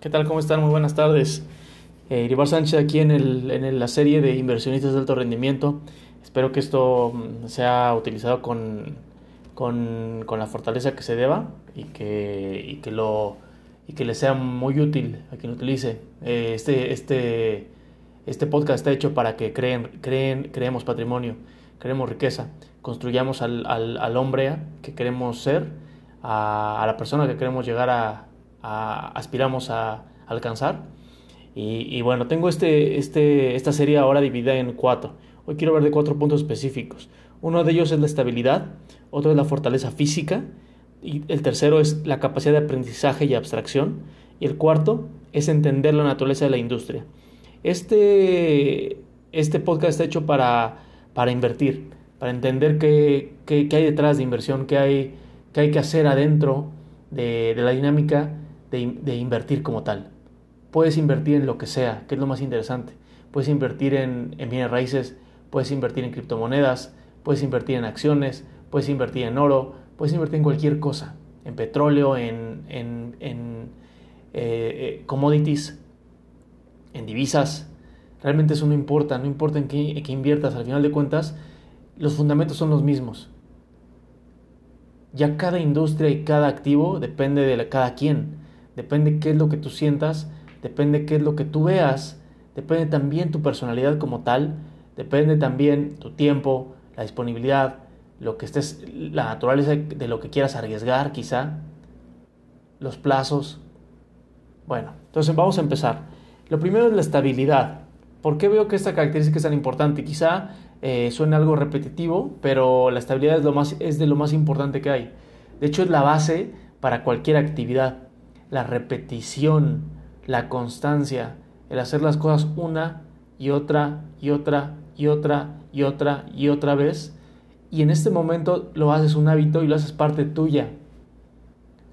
¿Qué tal? ¿Cómo están? Muy buenas tardes. Eh, Iribar Sánchez aquí en, el, en la serie de inversionistas de alto rendimiento. Espero que esto mm, sea utilizado con, con, con la fortaleza que se deba y que, y que, lo, y que le sea muy útil a quien lo utilice. Eh, este, este, este podcast está hecho para que creen, creen, creemos patrimonio, creemos riqueza, construyamos al, al, al hombre que queremos ser, a, a la persona que queremos llegar a aspiramos a alcanzar. Y, bueno, tengo este, este, esta serie ahora dividida en cuatro. Hoy quiero ver de cuatro puntos específicos. Uno de ellos es la estabilidad, otro es la fortaleza física, y el tercero es la capacidad de aprendizaje y abstracción, y el cuarto es entender la naturaleza de la industria. Este, este podcast está hecho para, para invertir, para entender qué, qué, qué, hay detrás de inversión, qué hay, qué hay que hacer adentro de, de la dinámica de, invertir como tal. Puedes invertir en lo que sea, que es lo más interesante. Puedes invertir en, bienes raíces, puedes invertir en criptomonedas, puedes invertir en acciones, puedes invertir en oro, puedes invertir en cualquier cosa, en petróleo, en, en, en eh, eh, commodities, en divisas. Realmente eso no importa, no importa en en qué inviertas, al final de cuentas, los fundamentos son los mismos. Ya cada industria y cada activo depende de cada quien depende qué es lo que tú sientas, depende qué es lo que tú veas, depende también tu personalidad como tal, depende también tu tiempo, la disponibilidad, lo que estés, la naturaleza de lo que quieras arriesgar quizá, los plazos. Bueno, entonces vamos a empezar. Lo primero es la estabilidad. ¿Por qué veo que esta característica es tan importante? Quizá eh, suene algo repetitivo, pero la estabilidad es de lo más importante que hay. De hecho, es la base para cualquier actividad la repetición, la constancia, el hacer las cosas una y otra y otra y otra y otra y otra vez. Y en este momento lo haces un hábito y lo haces parte tuya.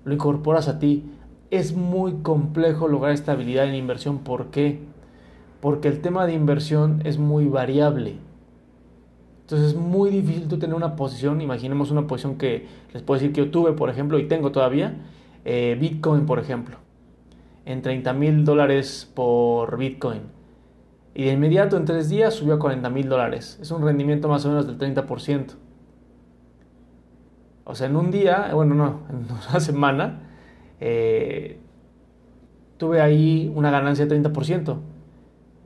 Lo incorporas a ti. Es muy complejo lograr estabilidad en inversión. ¿Por qué? Porque el tema de inversión es muy variable. Entonces es muy difícil tú tener una posición. Imaginemos una posición que les puedo decir que yo tuve, por ejemplo, y tengo todavía eh, Bitcoin, por ejemplo, en 30 mil dólares por Bitcoin. Y de inmediato, en tres días, subió a 40 mil dólares. Es un rendimiento más o menos del 30%. O sea, en un día, bueno, no, en una semana, eh, tuve ahí una ganancia de 30%.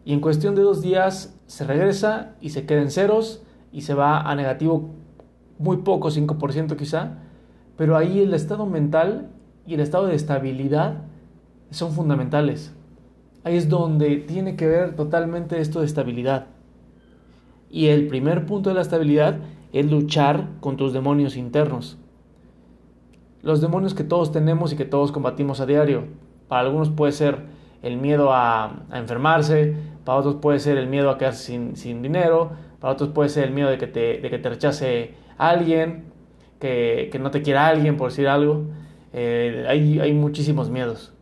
Y en cuestión de dos días se regresa y se queda en ceros y se va a negativo muy poco, 5% quizá. Pero ahí el estado mental y el estado de estabilidad son fundamentales. Ahí es donde tiene que ver totalmente esto de estabilidad. Y el primer punto de la estabilidad es luchar con tus demonios internos. Los demonios que todos tenemos y que todos combatimos a diario. Para algunos puede ser el miedo a, enfermarse, para otros puede ser el miedo a quedarse sin, sin, dinero, para otros puede ser el miedo de que te, de que te rechace alguien, que, que no te quiera alguien, por decir algo. Eh, hay, hay muchísimos miedos.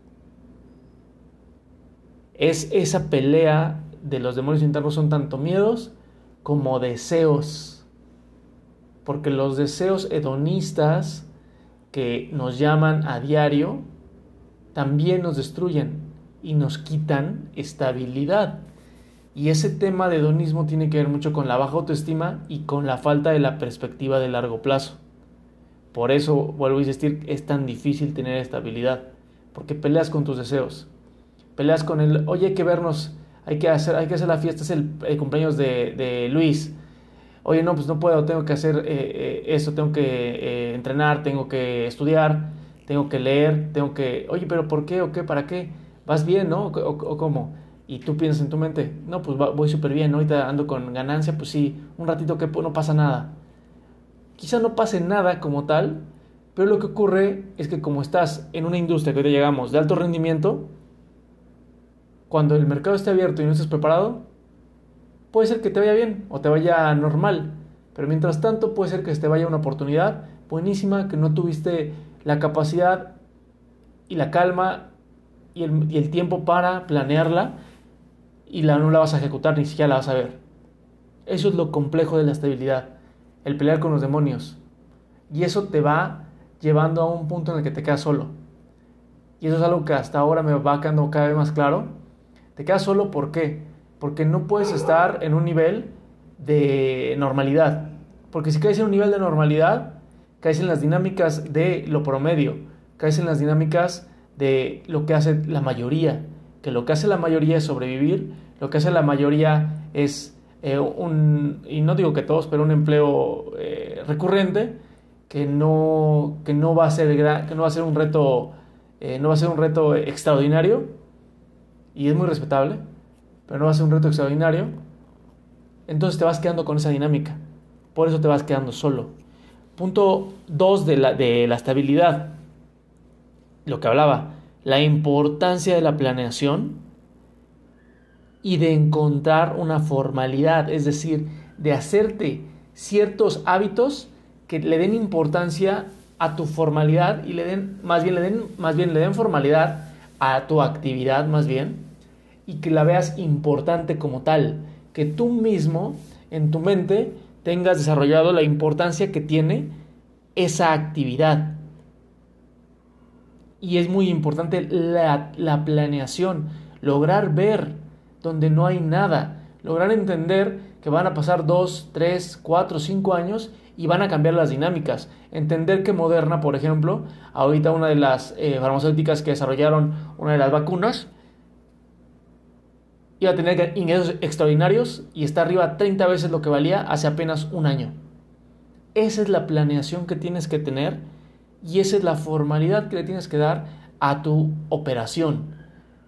Es esa pelea de los demonios internos son tanto miedos como deseos. Porque los deseos hedonistas que nos llaman a diario también nos destruyen y nos quitan estabilidad. Y ese tema de hedonismo tiene que ver mucho con la baja autoestima y con la falta de la perspectiva de largo plazo. Por eso, vuelvo a insistir, es tan difícil tener estabilidad, porque peleas con tus deseos. Peleas con el, oye, hay que vernos, hay que hacer, hay que hacer la fiesta, es el, cumpleaños de, Luis. Oye, no, pues no puedo, tengo que hacer eh, eh, eso, tengo que eh, entrenar, tengo que estudiar, tengo que leer, tengo que, oye, pero ¿por qué o qué? ¿Para qué? ¿Vas bien, no? ¿O, cómo? Y tú piensas en tu mente, no, pues voy súper bien, ahorita ando con ganancia, pues sí, un ratito que no pasa nada quizá no pase nada como tal, pero lo que ocurre es que como estás en una industria que hoy llegamos de alto rendimiento, cuando el mercado esté abierto y no estés preparado, puede ser que te vaya bien o te vaya normal, pero mientras tanto puede ser que te vaya una oportunidad buenísima que no tuviste la capacidad y la calma y el, y el tiempo para planearla y la, no la vas a ejecutar, ni siquiera la vas a ver. Eso es lo complejo de la estabilidad el pelear con los demonios. Y eso te va llevando a un punto en el que te quedas solo. y eso es algo que hasta ahora me va quedando cada vez más claro, te quedas solo ¿por qué? Porque no puedes estar en un nivel de normalidad. Porque si caes en un nivel de normalidad, caes en las dinámicas de lo promedio, caes en las dinámicas de lo que hace la mayoría, que lo que hace la mayoría es sobrevivir, lo que hace la mayoría es eh, un, y no digo que todos, pero un empleo eh, recurrente que no, que no va a ser que no va a ser un reto eh, no va a ser un reto extraordinario y es muy respetable, pero no va a ser un reto extraordinario. Entonces te vas quedando con esa dinámica. Por eso te vas quedando solo. Punto 2 de la, de la estabilidad. Lo que hablaba, la importancia de la planeación y de encontrar una formalidad, es decir, de hacerte ciertos hábitos que le den importancia a tu formalidad y le den, más bien le den, más bien le den formalidad a tu actividad más bien y que la veas importante como tal, que tú mismo en tu mente tengas desarrollado la importancia que tiene esa actividad. Y es muy importante la, la planeación, lograr ver donde no hay nada, lograr entender que van a pasar dos, tres, cuatro, cinco años y van a cambiar las dinámicas. Entender que Moderna, por ejemplo, ahorita una de las eh, farmacéuticas que desarrollaron una de las vacunas, iba a tener ingresos extraordinarios y está arriba 30 veces lo que valía hace apenas un año. Esa es la planeación que tienes que tener y esa es la formalidad que le tienes que dar a tu operación.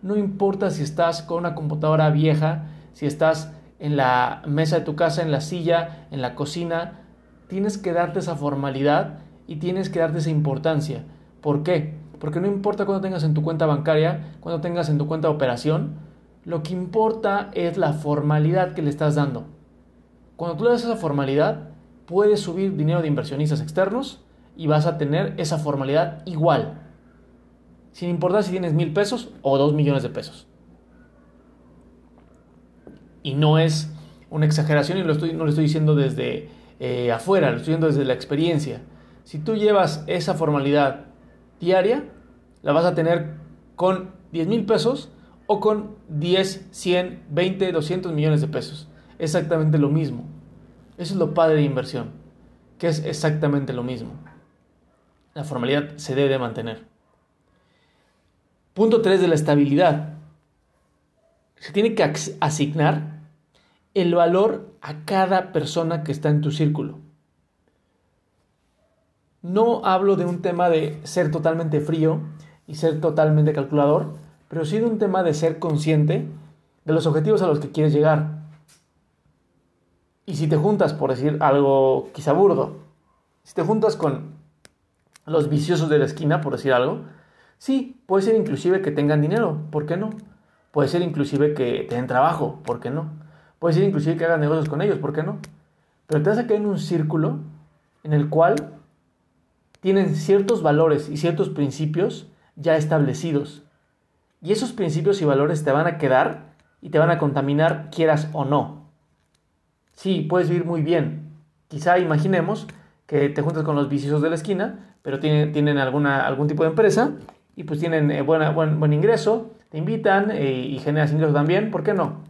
No importa si estás con una computadora vieja, si estás en la mesa de tu casa, en la silla, en la cocina, tienes que darte esa formalidad y tienes que darte esa importancia. ¿Por qué? Porque no importa cuando tengas en tu cuenta bancaria, cuando tengas en tu cuenta de operación, lo que importa es la formalidad que le estás dando. Cuando tú le das esa formalidad, puedes subir dinero de inversionistas externos y vas a tener esa formalidad igual. Sin importar si tienes mil pesos o dos millones de pesos. Y no es una exageración y lo estoy, no lo estoy diciendo desde eh, afuera, lo estoy viendo desde la experiencia. Si tú llevas esa formalidad diaria, la vas a tener con 10 mil pesos o con 10, 100, 20, 200 millones de pesos. Exactamente lo mismo. Eso es lo padre de inversión, que es exactamente lo mismo. La formalidad se debe de mantener. Punto 3 de la estabilidad. Se tiene que asignar el valor a cada persona que está en tu círculo. No hablo de un tema de ser totalmente frío y ser totalmente calculador, pero sí de un tema de ser consciente de los objetivos a los que quieres llegar. Y si te juntas, por decir algo quizá burdo, si te juntas con los viciosos de la esquina, por decir algo, sí, puede ser inclusive que tengan dinero, ¿por qué no? Puede ser inclusive que tengan trabajo, ¿por qué no? Puede ser inclusive que hagas negocios con ellos, ¿por qué no? Pero te vas a quedar en un círculo en el cual tienen ciertos valores y ciertos principios ya establecidos. Y esos principios y valores te van a quedar y te van a contaminar quieras o no. Sí, puedes vivir muy bien. Quizá imaginemos que te juntas con los viciosos de la esquina, pero tienen, algún tipo de empresa y pues tienen eh, buena, buen, buen ingreso, te invitan eh, y generas ingresos también, ¿por qué no?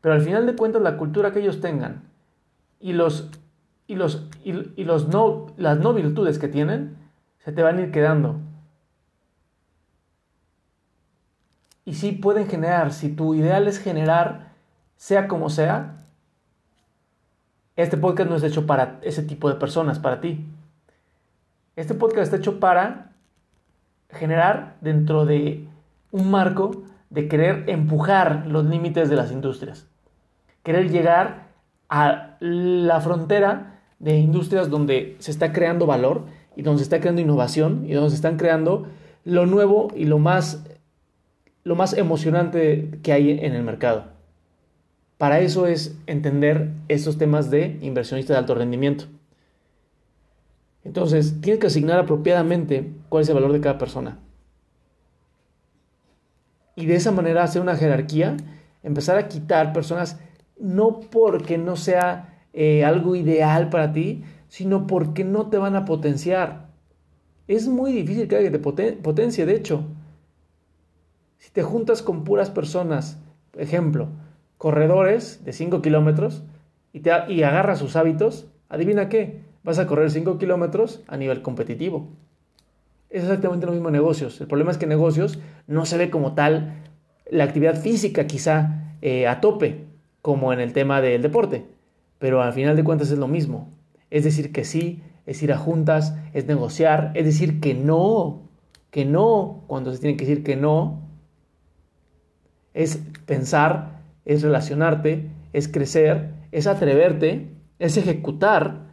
Pero al final de cuentas la cultura que ellos tengan y, los, y, los, y, los no, las no virtudes que tienen se te van a ir quedando. Y sí pueden generar, si tu ideal es generar, sea como sea, este podcast no es hecho para ese tipo de personas, para ti. Este podcast está hecho para generar dentro de un marco de querer empujar los límites de las industrias querer llegar a la frontera de industrias donde se está creando valor y donde se está creando innovación y donde se están creando lo nuevo y lo más, lo más emocionante que hay en el mercado. Para eso es entender esos temas de inversionista de alto rendimiento. Entonces, tienes que asignar apropiadamente cuál es el valor de cada persona. Y de esa manera hacer una jerarquía, empezar a quitar personas no porque no sea eh, algo ideal para ti, sino porque no te van a potenciar. Es muy difícil que alguien te potencie, de hecho. te juntas con puras personas, ejemplo, corredores de 5 kilómetros, y, y agarras sus hábitos, adivina qué, vas a correr 5 kilómetros a nivel competitivo. Es exactamente lo mismo en negocios. El problema es que en negocios no se ve como tal la actividad física quizá eh, a tope, como en el tema del deporte, pero al final de cuentas es lo mismo. Es decir que sí, es ir a juntas, es negociar, es decir que no, que no, cuando se tiene que decir que no, es pensar, es relacionarte, es crecer, es atreverte, es ejecutar,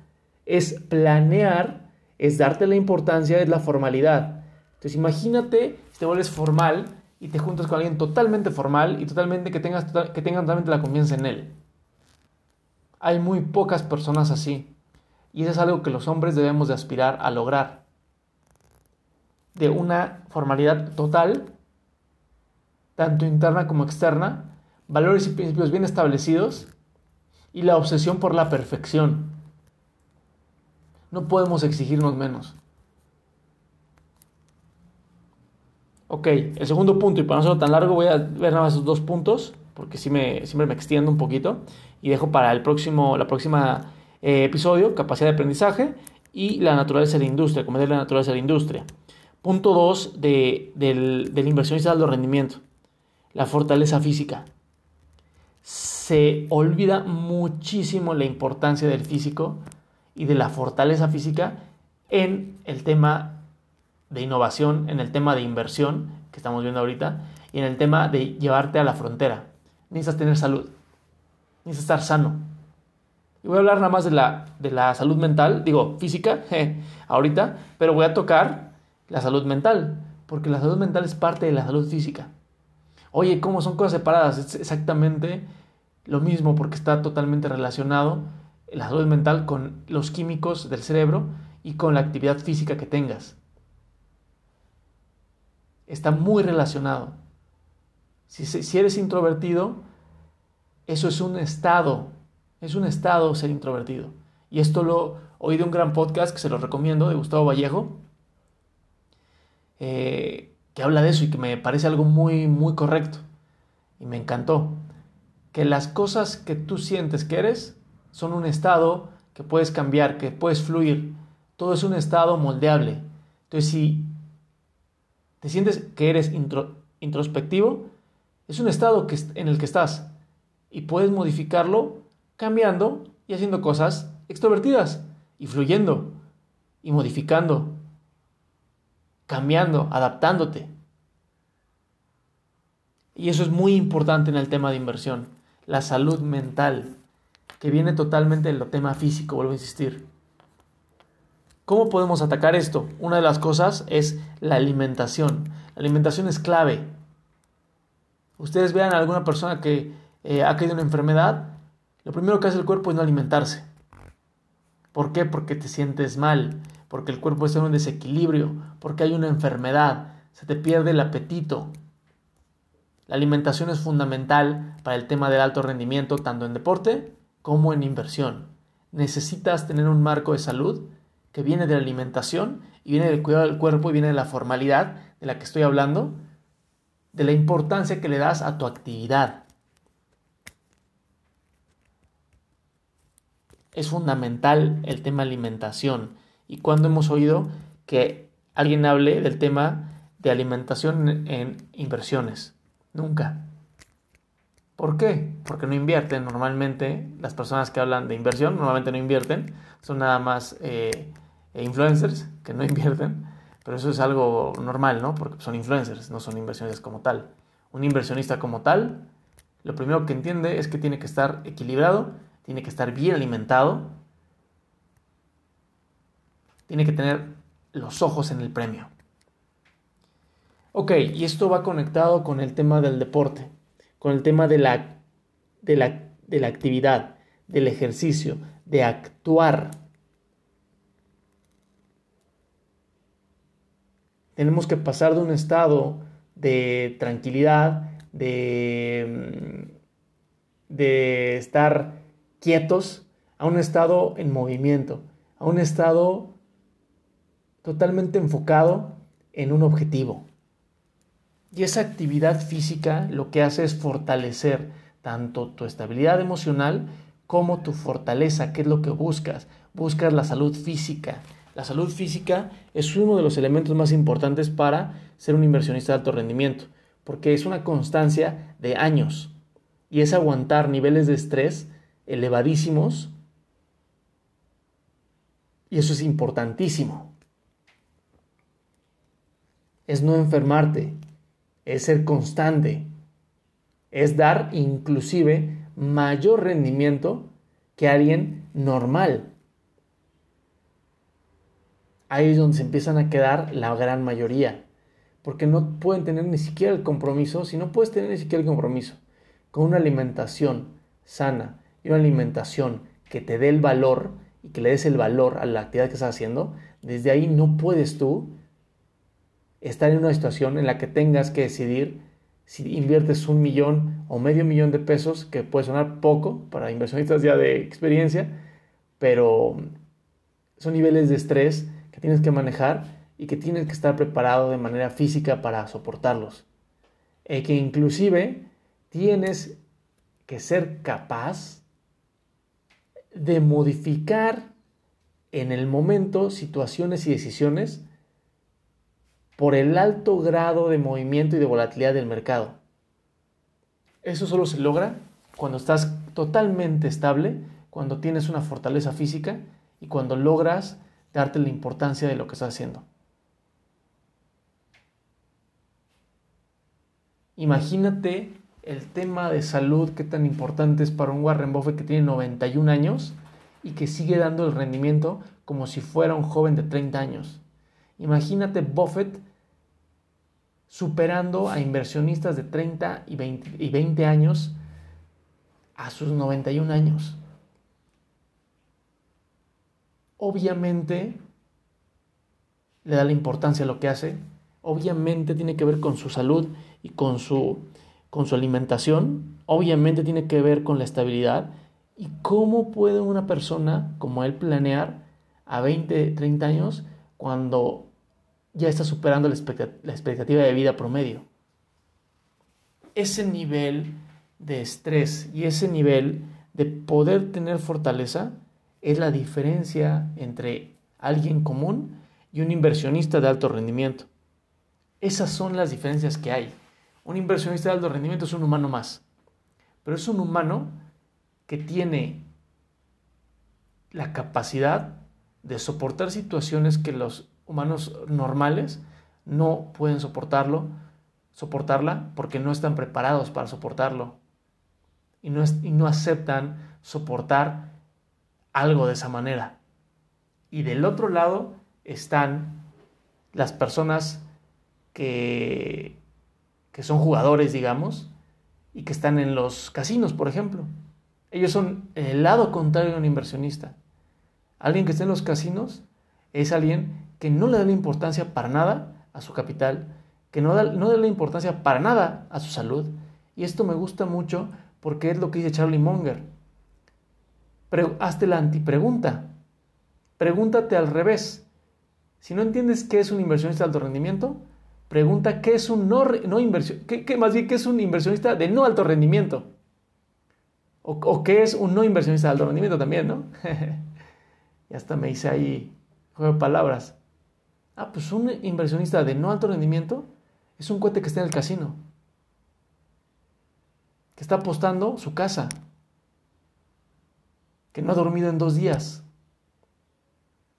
es planear, es darte la importancia, es la formalidad. Entonces imagínate si te vuelves formal y te juntas con alguien totalmente formal y totalmente que tengas que tengan totalmente la confianza en él. Hay muy pocas personas así. Y eso es algo que los hombres debemos de aspirar a lograr. De una formalidad total, tanto interna como externa, valores y principios bien establecidos y la obsesión por la perfección. No podemos exigirnos menos. Ok, el segundo punto, y para no ser tan largo, voy a ver nada más esos dos puntos, porque sí me, siempre me extiendo un poquito, y dejo para el próximo, la próxima eh, episodio, capacidad de aprendizaje y la naturaleza de la industria, cometer la naturaleza de la industria. Punto 2 de, del, del inversionista de rendimiento, la fortaleza física. Se olvida muchísimo la importancia del físico y de la fortaleza física en el tema de innovación, en el tema de inversión que estamos viendo ahorita y en el tema de llevarte a la frontera. Necesitas tener salud, necesitas estar sano, y voy a hablar nada más de la, de la salud mental, digo, física, ahorita, pero voy a tocar la salud mental, porque la salud mental es parte de la salud física. Oye, ¿cómo son cosas separadas? Es exactamente lo mismo porque está totalmente relacionado la salud mental con los químicos del cerebro y con la actividad física que tengas. Está muy relacionado. Si, eres introvertido, eso es un estado es un estado ser introvertido. Y esto lo oí de un gran podcast que se lo recomiendo, de Gustavo Vallejo, eh, que habla de eso y que me parece algo muy, muy correcto. Y me encantó. Que las cosas que tú sientes que eres son un estado que puedes cambiar, que puedes fluir. Todo es un estado moldeable. Entonces, si te sientes que eres introspectivo, es un estado en el que estás y puedes modificarlo cambiando y haciendo cosas extrovertidas y fluyendo y modificando, cambiando, adaptándote. Y eso es muy importante en el tema de inversión, la salud mental, que viene totalmente del tema físico, vuelvo a insistir. ¿Cómo podemos atacar esto? Una de las cosas es la alimentación. La alimentación es clave. Ustedes vean a alguna persona que eh, ha caído en una enfermedad, lo primero que hace el cuerpo es no alimentarse. ¿Por qué? Porque te sientes mal, porque el cuerpo está en un desequilibrio, porque hay una enfermedad, se te pierde el apetito. La alimentación es fundamental para el tema del alto rendimiento, tanto en deporte como en inversión. Necesitas tener un marco de salud que viene de la alimentación y viene del cuidado del cuerpo y viene de la formalidad de la que estoy hablando, de la importancia que le das a tu actividad. es fundamental el tema alimentación. ¿Y cuando hemos oído que alguien hable del tema de alimentación en inversiones? Nunca. ¿Por qué? Porque no invierten. Normalmente las personas que hablan de inversión normalmente no invierten. Son nada más eh, influencers que no invierten. Pero eso es algo normal, ¿no? Porque son influencers, no son inversiones como tal. Un inversionista como tal, lo primero que entiende es que tiene que estar equilibrado tiene que estar bien alimentado, tiene que tener los ojos en el premio. Ok, y esto va conectado con el tema del deporte, con el tema de la, de la, de la actividad, del ejercicio, de actuar. Tenemos que pasar de un estado de tranquilidad, de, de estar quietos a un estado en movimiento, a un estado totalmente enfocado en un objetivo. Y esa actividad física lo que hace es fortalecer tanto tu estabilidad emocional como tu fortaleza, qué es lo que buscas. Buscas la salud física. La salud física es uno de los elementos más importantes para ser un inversionista de alto rendimiento, porque es una constancia de años y es aguantar niveles de estrés elevadísimos y eso es importantísimo. Es no enfermarte, es ser constante, es dar inclusive mayor rendimiento que alguien normal. Ahí es donde se empiezan a quedar la gran mayoría, porque no pueden tener ni siquiera el compromiso, si no puedes tener ni siquiera el compromiso con una alimentación sana y una alimentación que te dé el valor y que le des el valor a la actividad que estás haciendo, desde ahí no puedes tú estar en una situación en la que tengas que decidir si inviertes un millón o medio millón de pesos, que puede sonar poco para inversionistas ya de experiencia, pero son niveles de estrés que tienes que manejar y que tienes que estar preparado de manera física para soportarlos. eh, que inclusive tienes que ser capaz de modificar en el momento situaciones y decisiones por el alto grado de movimiento y de volatilidad del mercado. Eso solo se logra cuando estás totalmente estable, cuando tienes una fortaleza física y cuando logras darte la importancia de lo que estás haciendo. Imagínate el tema de salud, qué tan importante es para un Warren Buffett que tiene 91 años y que sigue dando el rendimiento como si fuera un joven de 30 años. Imagínate Buffett superando a inversionistas de 30 y 20, y 20 años a sus 91 años. Obviamente le da la importancia a lo que hace, obviamente tiene que ver con su salud y con su, con su alimentación, obviamente tiene que ver con la estabilidad. Y cómo puede una persona como él planear a 20, 30 años cuando ya está superando la expectativa de vida promedio. Ese nivel de estrés y ese nivel de poder tener fortaleza es la diferencia entre alguien común y un inversionista de alto rendimiento. Esas son las diferencias que hay. Un inversionista de alto rendimiento es un humano más, pero es un humano que tiene la capacidad de soportar situaciones que los humanos normales no pueden soportarlo, soportarla porque no están preparados para soportarlo y no, y no aceptan soportar algo de esa manera. Y del otro lado están las personas que, que son jugadores, digamos, y que están en los casinos, por ejemplo. Ellos son el lado contrario de un inversionista. Alguien que está en los casinos es alguien que no le da la importancia para nada a su capital, que no, da, no da la importancia para nada a su salud. Y esto me gusta mucho porque es lo que dice Charlie Munger. Pero hazte la antipregunta. Pregúntate al revés. Si no entiendes qué es un inversionista de alto rendimiento, pregunta qué es un no, no qué, más bien qué es un inversionista de no alto rendimiento. O, qué es un no inversionista de alto rendimiento también, ¿no? y hasta me hice ahí juego de palabras. Ah, pues un inversionista de no alto rendimiento es un cuate que está en el casino, que está apostando su casa, que no ha dormido en dos días,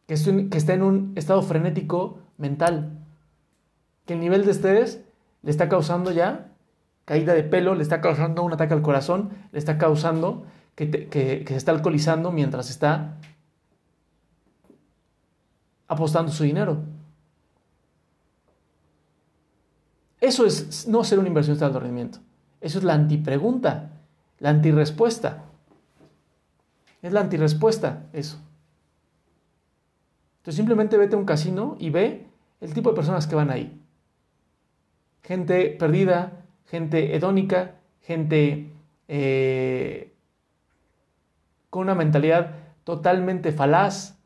que, está en un estado frenético mental, que el nivel de estrés le está causando ya caída de pelo, le está causando un ataque al corazón, le está causando que, se está alcoholizando mientras está apostando su dinero. Eso es no ser un inversionista de alto rendimiento. Eso es la antipregunta, la antirespuesta. Es la antirespuesta, eso. Entonces simplemente vete a un casino y ve el tipo de personas que van ahí. Gente perdida, gente hedónica, gente eh, con una mentalidad totalmente falaz,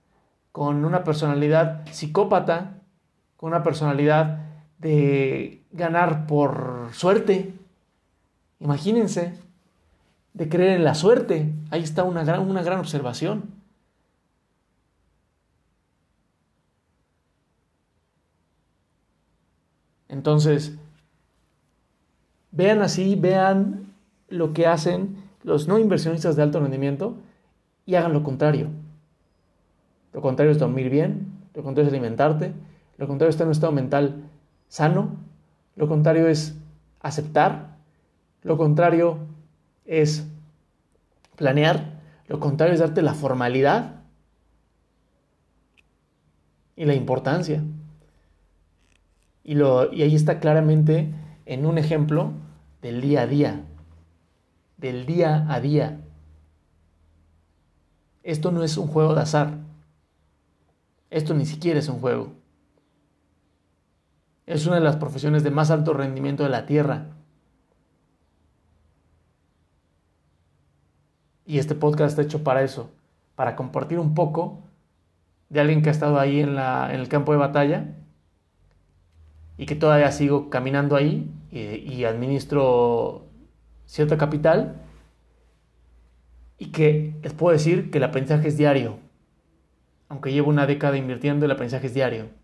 con una personalidad psicópata, con una personalidad de ganar por suerte. Imagínense, de creer en la suerte. Ahí está una gran, una gran observación. Entonces, vean así, vean lo que hacen los no inversionistas de alto rendimiento y hagan lo contrario. Lo contrario es dormir bien, lo contrario es alimentarte, lo contrario es en un estado mental sano, lo contrario es aceptar, lo contrario es planear, lo contrario es darte la formalidad y la importancia. Y, lo, y ahí está claramente en un ejemplo del día a día, del día a día. Esto no es un juego de azar. Esto ni siquiera es un juego. Es una de las profesiones de más alto rendimiento de la Tierra. Y este podcast está hecho para eso, para compartir un poco de alguien que ha estado ahí en, el campo de batalla y que todavía sigo caminando ahí y, administro cierto capital y que les puedo decir que el aprendizaje es diario. Aunque llevo una década invirtiendo, el aprendizaje es diario.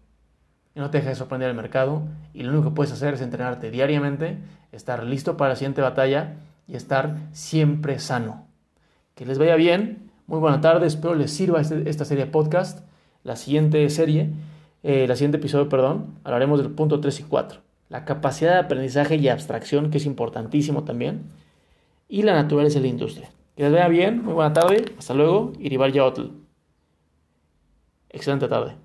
Y no te dejes sorprender el mercado y lo único que puedes hacer es entrenarte diariamente, estar listo para la siguiente batalla y estar siempre sano. Que les vaya bien, muy buena tarde, espero les sirva este, esta serie de podcast, la siguiente serie eh, el siguiente episodio, perdón, hablaremos del punto 3 y 4. La capacidad de aprendizaje y abstracción, que es importantísimo también. Y la naturaleza de la industria. Que les vea bien, muy buena tarde, hasta luego, Iribar Yaotl. Excelente tarde.